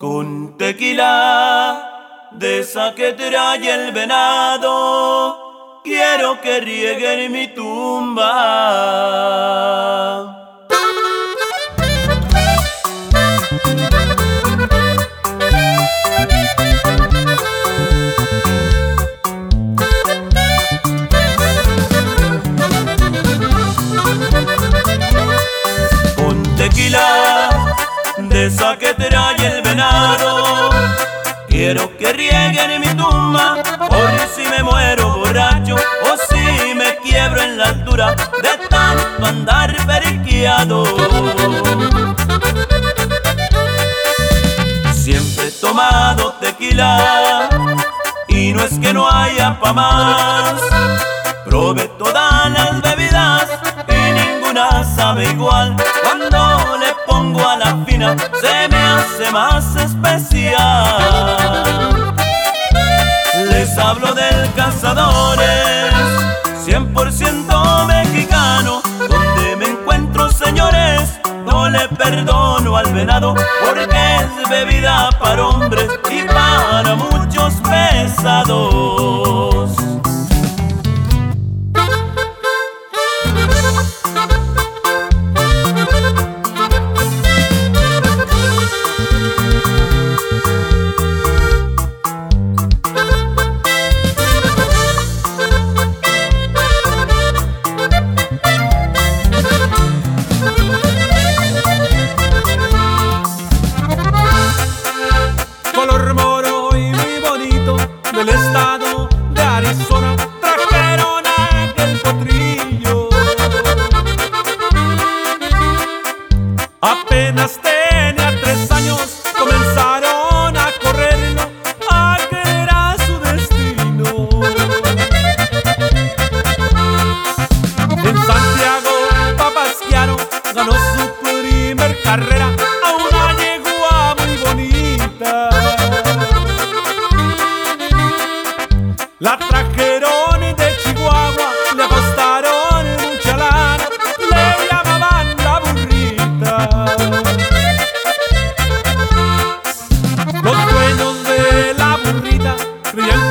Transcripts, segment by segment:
Con tequila de esa que el venado, quiero que rieguen mi tumba. Con tequila tristeza que trae el venado. Quiero que rieguen mi tumba, por si me muero borracho o si me quiebro en la altura de tanto andar periqueado. Siempre he tomado tequila y no es que no haya pa' más. Probé toda más especial. Les hablo del Cazadores, 100% mexicano, donde me encuentro, señores. No le perdono al venado porque es bebida para hombres y para muchos pesados. Trajeron a Del Potrillo. Apenas te Yeah.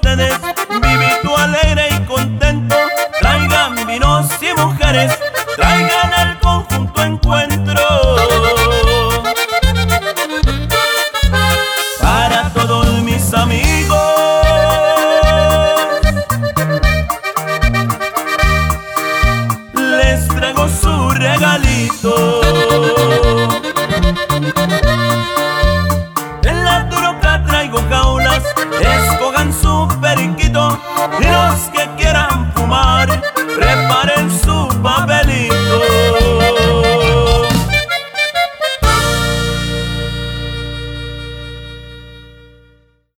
ustedes Los que